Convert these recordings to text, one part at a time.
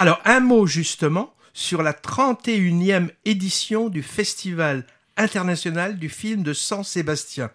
Alors, un mot justement sur la 31e édition du Festival international du film de San Sébastien.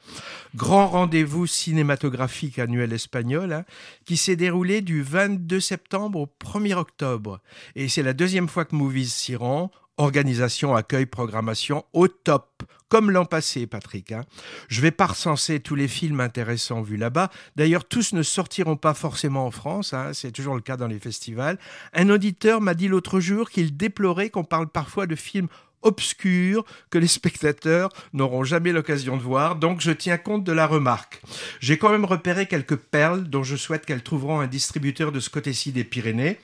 Grand rendez-vous cinématographique annuel espagnol hein, qui s'est déroulé du 22 septembre au 1er octobre. Et c'est la deuxième fois que Movies s'y rend. Organisation, accueil, programmation au top, comme l'an passé, Patrick. Hein. Je vais pas recenser tous les films intéressants vus là-bas. D'ailleurs, tous ne sortiront pas forcément en France. Hein. C'est toujours le cas dans les festivals. Un auditeur m'a dit l'autre jour qu'il déplorait qu'on parle parfois de films obscurs que les spectateurs n'auront jamais l'occasion de voir, donc je tiens compte de la remarque. J'ai quand même repéré quelques perles dont je souhaite qu'elles trouveront un distributeur de ce côté-ci des Pyrénées.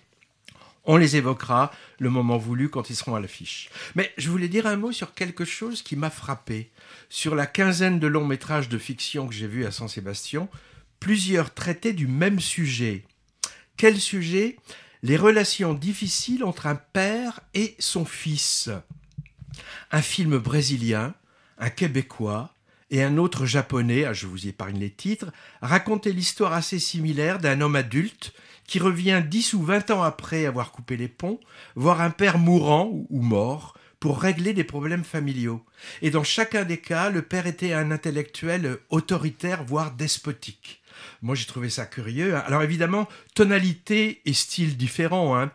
On les évoquera le moment voulu quand ils seront à l'affiche. Mais je voulais dire un mot sur quelque chose qui m'a frappé. Sur la quinzaine de longs métrages de fiction que j'ai vus à Saint-Sébastien, plusieurs traitaient du même sujet. Quel sujet? Les relations difficiles entre un père et son fils. Un film brésilien, un québécois et un autre japonais, ah, je vous épargne les titres, racontaient l'histoire assez similaire d'un homme adulte qui revient dix ou vingt ans après avoir coupé les ponts, voir un père mourant ou mort pour régler des problèmes familiaux. Et dans chacun des cas, le père était un intellectuel autoritaire, voire despotique. Moi, j'ai trouvé ça curieux. Hein. Alors évidemment, tonalité et style différents. Hein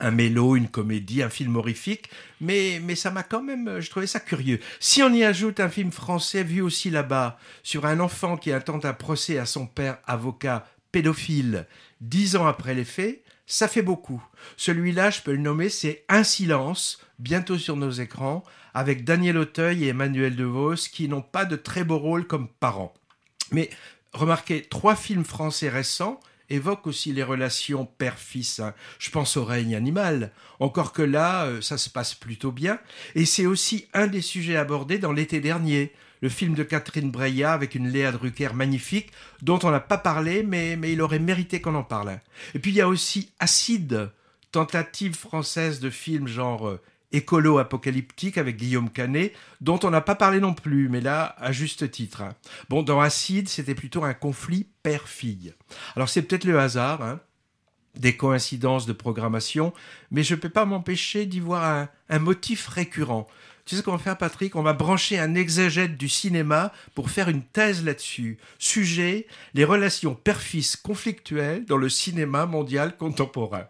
un mélo, une comédie, un film horrifique, mais, mais ça m'a quand même, je trouvais ça curieux. Si on y ajoute un film français vu aussi là-bas, sur un enfant qui intente un procès à son père avocat pédophile dix ans après les faits, ça fait beaucoup. Celui-là, je peux le nommer, c'est Un silence, bientôt sur nos écrans, avec Daniel Auteuil et Emmanuel DeVos, qui n'ont pas de très beaux rôles comme parents. Mais remarquez, trois films français récents évoque aussi les relations père-fils. Hein. Je pense au règne animal. Encore que là, euh, ça se passe plutôt bien. Et c'est aussi un des sujets abordés dans l'été dernier. Le film de Catherine Breillat avec une Léa Drucker magnifique, dont on n'a pas parlé, mais, mais il aurait mérité qu'on en parle. Et puis il y a aussi Acide, tentative française de film genre euh, écolo-apocalyptique avec Guillaume Canet, dont on n'a pas parlé non plus, mais là, à juste titre. Hein. Bon, dans Acide, c'était plutôt un conflit père-fille. Alors c'est peut-être le hasard, hein, des coïncidences de programmation, mais je ne peux pas m'empêcher d'y voir un, un motif récurrent. Tu sais ce qu'on va faire, Patrick? On va brancher un exégète du cinéma pour faire une thèse là-dessus. Sujet les relations père-fils conflictuelles dans le cinéma mondial contemporain.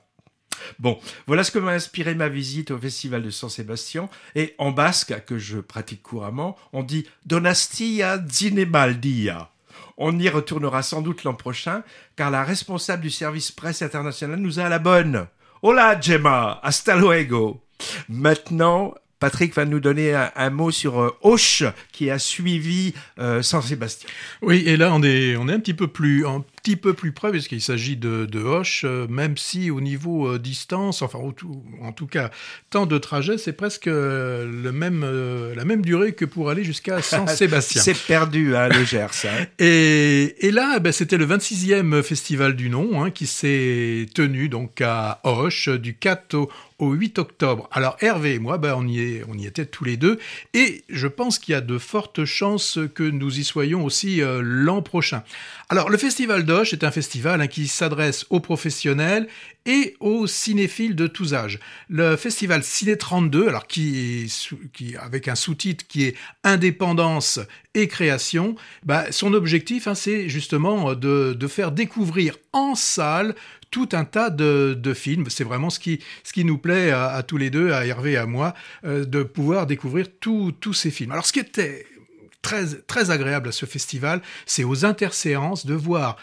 Bon, voilà ce que m'a inspiré ma visite au Festival de San Sébastien. Et en basque, que je pratique couramment, on dit Donastia Zinebaldia. On y retournera sans doute l'an prochain, car la responsable du service presse international nous a à la bonne. Hola Gemma, hasta luego. Maintenant, Patrick va nous donner un, mot sur euh, Auch qui a suivi euh, Saint-Sébastien. Oui, et là on est on est un petit peu plus un petit peu plus près puisqu'il s'agit de, de Hoche, euh, même si au niveau distance, enfin en tout cas temps de trajet, c'est presque le même la même durée que pour aller jusqu'à Saint-Sébastien. c'est perdu à hein, le Gers. Hein. et, et là, ben, c'était le 26e festival du nom hein, qui s'est tenu donc à Hoche du 4 au au 8 octobre. Alors Hervé et moi, ben, on, y est, on y était tous les deux, et je pense qu'il y a de fortes chances que nous y soyons aussi euh, l'an prochain. Alors le Festival est un festival hein, qui s'adresse aux professionnels et aux cinéphiles de tous âges. Le festival Ciné 32, alors qui, avec un sous-titre qui est Indépendance et création, bah, son objectif, hein, c'est justement de, de, faire découvrir en salle tout un tas de, films. C'est vraiment ce qui, ce qui nous plaît à, tous les deux, à Hervé et à moi, euh, de pouvoir découvrir tous ces films. Alors ce qui était très, très agréable à ce festival, c'est aux interséances de voir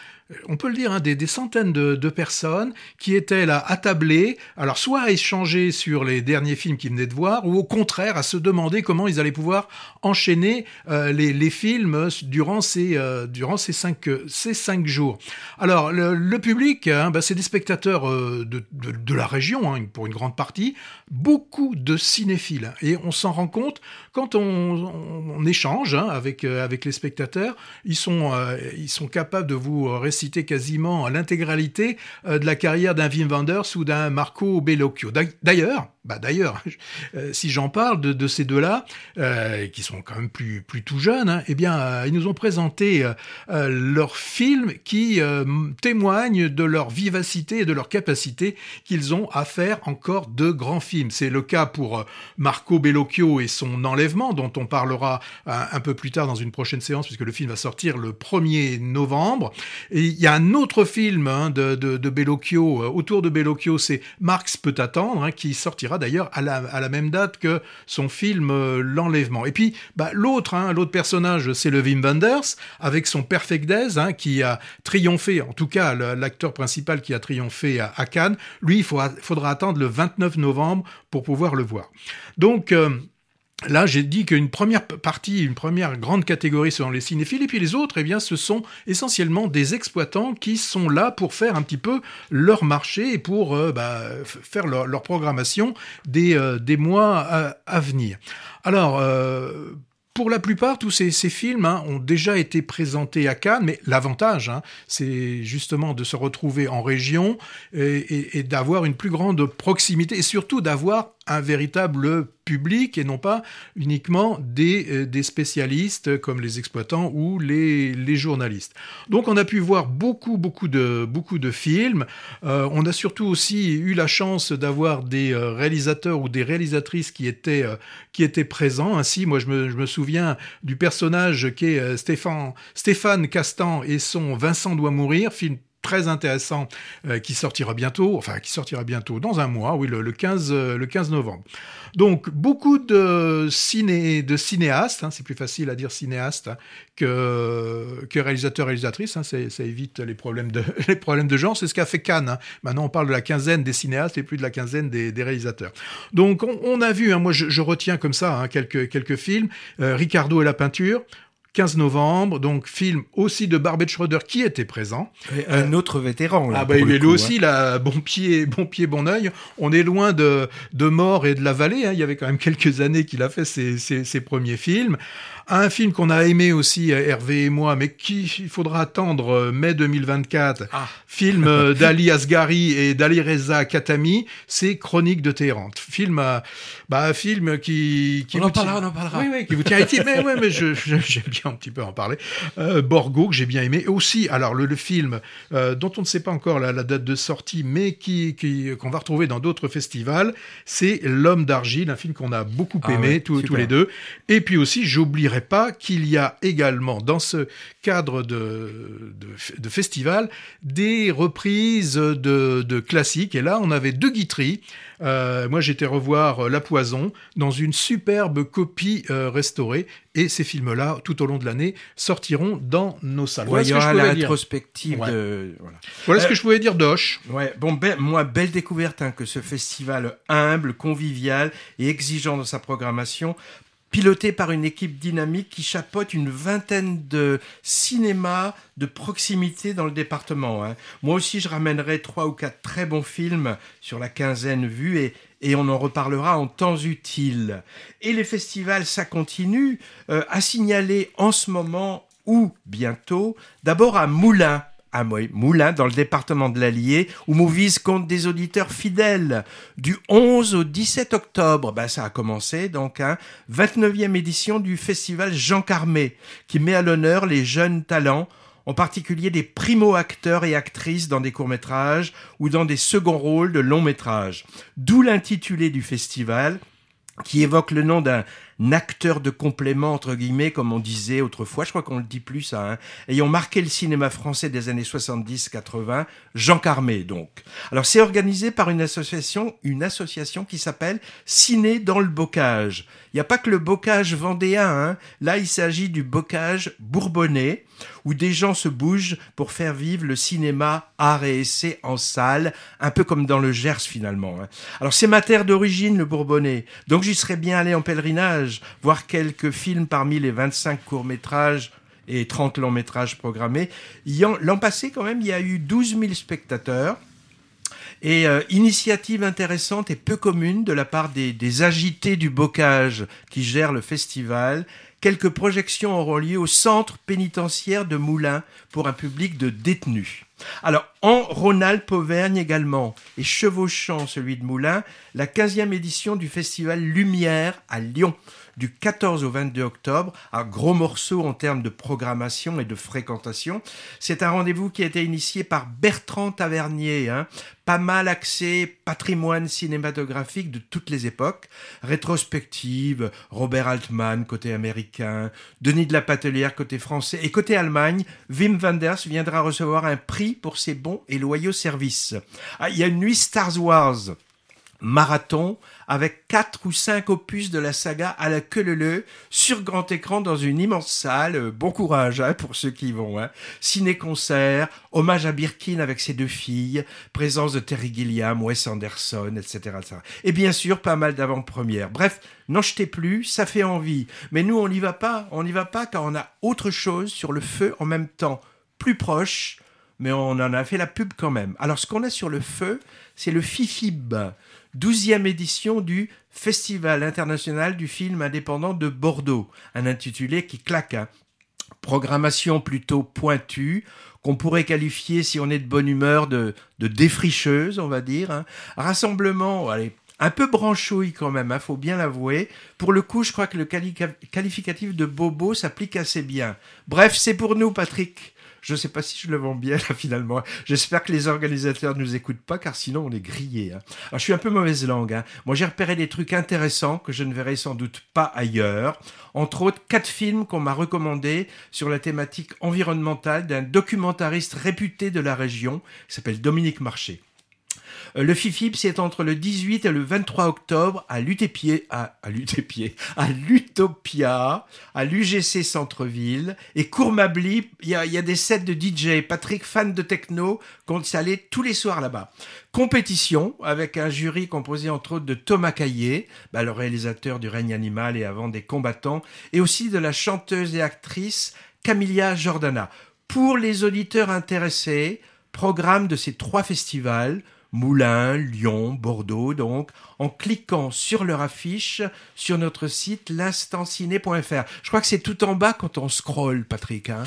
on peut le dire, hein, des, centaines de, personnes qui étaient là attablées, alors soit à échanger sur les derniers films qu'ils venaient de voir, ou au contraire à se demander comment ils allaient pouvoir enchaîner euh, les, films durant ces, euh, durant ces, cinq, ces cinq jours. Alors le, public, hein, bah, c'est des spectateurs euh, de, la région, hein, pour une grande partie, beaucoup de cinéphiles, et on s'en rend compte quand on, échange avec, avec les spectateurs, ils sont, ils sont capables de vous rester citer quasiment l'intégralité euh, de la carrière d'un Wim Wenders ou d'un Marco Bellocchio. D'ailleurs, bah d'ailleurs, euh, si j'en parle de, ces deux-là, euh, qui sont quand même plus, plus tout jeunes, hein, eh bien, euh, ils nous ont présenté leurs films qui témoignent de leur vivacité et de leur capacité qu'ils ont à faire encore de grands films. C'est le cas pour Marco Bellocchio et son enlèvement, dont on parlera un, peu plus tard dans une prochaine séance, puisque le film va sortir le 1er novembre. Et il y a un autre film hein, de, de, de, Bellocchio, autour de Bellocchio, c'est Marx peut attendre, hein, qui sortira d'ailleurs à la, même date que son film euh, L'Enlèvement. Et puis, bah, l'autre, hein, l'autre personnage, c'est le Wim Wenders, avec son Perfect Days, hein, qui a triomphé, en tout cas l'acteur principal qui a triomphé à, Cannes. Lui, il faudra, faudra, attendre le 29 novembre pour pouvoir le voir. Donc, euh, Là, j'ai dit qu'une première partie, une première grande catégorie sont les cinéphiles, et puis les autres, eh bien, ce sont essentiellement des exploitants qui sont là pour faire un petit peu leur marché et pour euh, bah, faire leur, programmation des, euh, des mois à, à, venir. Alors, euh, pour la plupart, tous ces, films hein, ont déjà été présentés à Cannes, mais l'avantage, hein, c'est justement de se retrouver en région et d'avoir une plus grande proximité, et surtout d'avoir un véritable public et non pas uniquement des, euh, des spécialistes comme les exploitants ou les, les, journalistes. Donc on a pu voir beaucoup beaucoup de beaucoup de films. Euh, on a surtout aussi eu la chance d'avoir des euh, réalisateurs ou des réalisatrices qui étaient qui étaient présents. Ainsi, moi je me, je me souviens du personnage qui est Stéphane Stéphane Castan et son Vincent doit mourir, film très intéressant euh, qui sortira bientôt, enfin qui sortira bientôt dans un mois, oui, le, le 15, le 15 novembre. Donc beaucoup de, ciné, de cinéastes, hein, c'est plus facile à dire cinéaste que, que réalisateur réalisatrice, hein, ça évite les problèmes de, les problèmes de genre, c'est ce qu'a fait Cannes. Hein. Maintenant on parle de la quinzaine des cinéastes et plus de la quinzaine des, réalisateurs. Donc on, a vu, moi je, retiens comme ça quelques, quelques films, euh, Ricardo et la peinture, 15 novembre, donc film aussi de Barbet Schroeder qui était présent. Et un autre vétéran. Là, ah bah il est lui aussi, hein. là, bon pied, bon pied, bon oeil. On est loin de, de mort et de la vallée. Hein. Il y avait quand même quelques années qu'il a fait ses, ses, ses premiers films un film qu'on a aimé aussi, Hervé et moi, mais qui il faudra attendre mai 2024, ah. film d'Ali Asghari et d'Ali Reza Katami, c'est Chronique de Téhéran. Film, bah, film qui, qui on en parlera, on en parlera. Oui, oui, qui vous tient utile, mais, ouais, mais je, j'aime bien un petit peu en parler. Euh, Borgo, que j'ai bien aimé. Et aussi, alors, le, le film, euh, dont on ne sait pas encore la, la, date de sortie, mais qui, qui, qu'on va retrouver dans d'autres festivals, c'est L'homme d'argile, un film qu'on a beaucoup ah aimé, ouais, tous, tous les deux. Et puis aussi, j'oublierai pas qu'il y a également dans ce cadre de, de, de festival des reprises de, de, classiques. Et là, on avait deux guiteries. Euh, moi, j'étais revoir La Poison dans une superbe copie euh, restaurée. Et ces films-là, tout au long de l'année, sortiront dans nos salles. Voilà, voilà la rétrospective ouais. de. Voilà, voilà euh, ce que je pouvais dire d'Oche. Ouais, bon, be moi, belle découverte hein, que ce festival humble, convivial et exigeant dans sa programmation piloté par une équipe dynamique qui chapeaute une vingtaine de cinémas de proximité dans le département. Hein. Moi aussi, je ramènerai trois ou quatre très bons films sur la quinzaine vue et, on en reparlera en temps utile. Et les festivals, ça continue, euh, à signaler en ce moment ou bientôt, d'abord à Moulins à Moulins, dans le département de l'Allier, où Movies compte des auditeurs fidèles. Du 11 au 17 octobre, ben, ça a commencé, donc, hein, 29e édition du festival Jean Carmé, qui met à l'honneur les jeunes talents, en particulier des primo-acteurs et actrices dans des courts-métrages ou dans des seconds rôles de longs métrages. D'où l'intitulé du festival, qui évoque le nom d'un acteur de complément, entre guillemets, comme on disait autrefois, je crois qu'on le dit plus ça, hein, ayant marqué le cinéma français des années 70-80, Jean Carmé donc. Alors c'est organisé par une association, une association qui s'appelle Ciné dans le bocage. Il n'y a pas que le bocage vendéen, hein. là il s'agit du bocage bourbonnais, où des gens se bougent pour faire vivre le cinéma art et essai en salle, un peu comme dans le Gers finalement. Hein. Alors c'est ma terre d'origine, le Bourbonnais, donc j'y serais bien allé en pèlerinage, voir quelques films parmi les 25 courts-métrages et 30 longs-métrages programmés. L'an passé quand même, il y a eu 12 000 spectateurs. Et euh, initiative intéressante et peu commune de la part des, agités du bocage qui gèrent le festival quelques projections auront lieu au centre pénitentiaire de Moulins pour un public de détenus. Alors, en Rhône-Alpes-Auvergne également, et chevauchant celui de Moulins, la 15e édition du festival Lumière à Lyon, du 14 au 22 octobre, un gros morceau en termes de programmation et de fréquentation. C'est un rendez-vous qui a été initié par Bertrand Tavernier, hein, pas mal axé patrimoine cinématographique de toutes les époques, rétrospective, Robert Altman côté américain, Denis de la Patelière côté français et côté Allemagne, Wim Wenders viendra recevoir un prix pour ses bons et loyaux services. Ah, il y a une nuit Star Wars marathon avec quatre ou cinq opus de la saga à la queue leu sur grand écran dans une immense salle. Euh, bon courage hein, pour ceux qui vont. Hein. Ciné-concert, hommage à Birkin avec ses deux filles, présence de Terry Gilliam, Wes Anderson, etc. etc. Et bien sûr, pas mal d'avant-premières. Bref, n'en jetez plus, ça fait envie. Mais nous, on n'y va pas. On n'y va pas car on a autre chose sur le feu en même temps, plus proche, mais on en a fait la pub quand même. Alors, ce qu'on a sur le feu, c'est le FIFIB, 12e édition du Festival international du film indépendant de Bordeaux, un intitulé qui claque. Hein. Programmation plutôt pointue, qu'on pourrait qualifier, si on est de bonne humeur, de, défricheuse, on va dire. Hein. Rassemblement, allez, un peu branchouille quand même, hein, faut bien l'avouer. Pour le coup, je crois que le qualificatif de bobo s'applique assez bien. Bref, c'est pour nous, Patrick. Je ne sais pas si je le vends bien là finalement. J'espère que les organisateurs ne nous écoutent pas car sinon on est grillé. Hein. Alors je suis un peu mauvaise langue. Hein. Moi j'ai repéré des trucs intéressants que je ne verrai sans doute pas ailleurs. Entre autres quatre films qu'on m'a recommandés sur la thématique environnementale d'un documentariste réputé de la région qui s'appelle Dominique Marché. Le FIFIP, c'est entre le 18 et le 23 octobre à à, à à l'Utopia, à l'UGC Centre-Ville. Et Courmabli, il y a, des sets de DJ. Patrick, fan de techno, compte s'aller tous les soirs là-bas. Compétition avec un jury composé entre autres de Thomas Caillé, bah, le réalisateur du règne animal et avant des combattants, et aussi de la chanteuse et actrice Camilla Jordana. Pour les auditeurs intéressés, programme de ces trois festivals, Moulins, Lyon, Bordeaux, donc, en cliquant sur leur affiche sur notre site l'instanciné.fr. Je crois que c'est tout en bas quand on scrolle, Patrick. Hein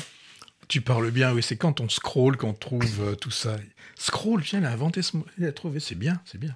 tu parles bien, oui, c'est quand on scroll qu'on trouve euh, tout ça. Scroll, viens, il a inventé ce mot, il a trouvé, c'est bien, c'est bien.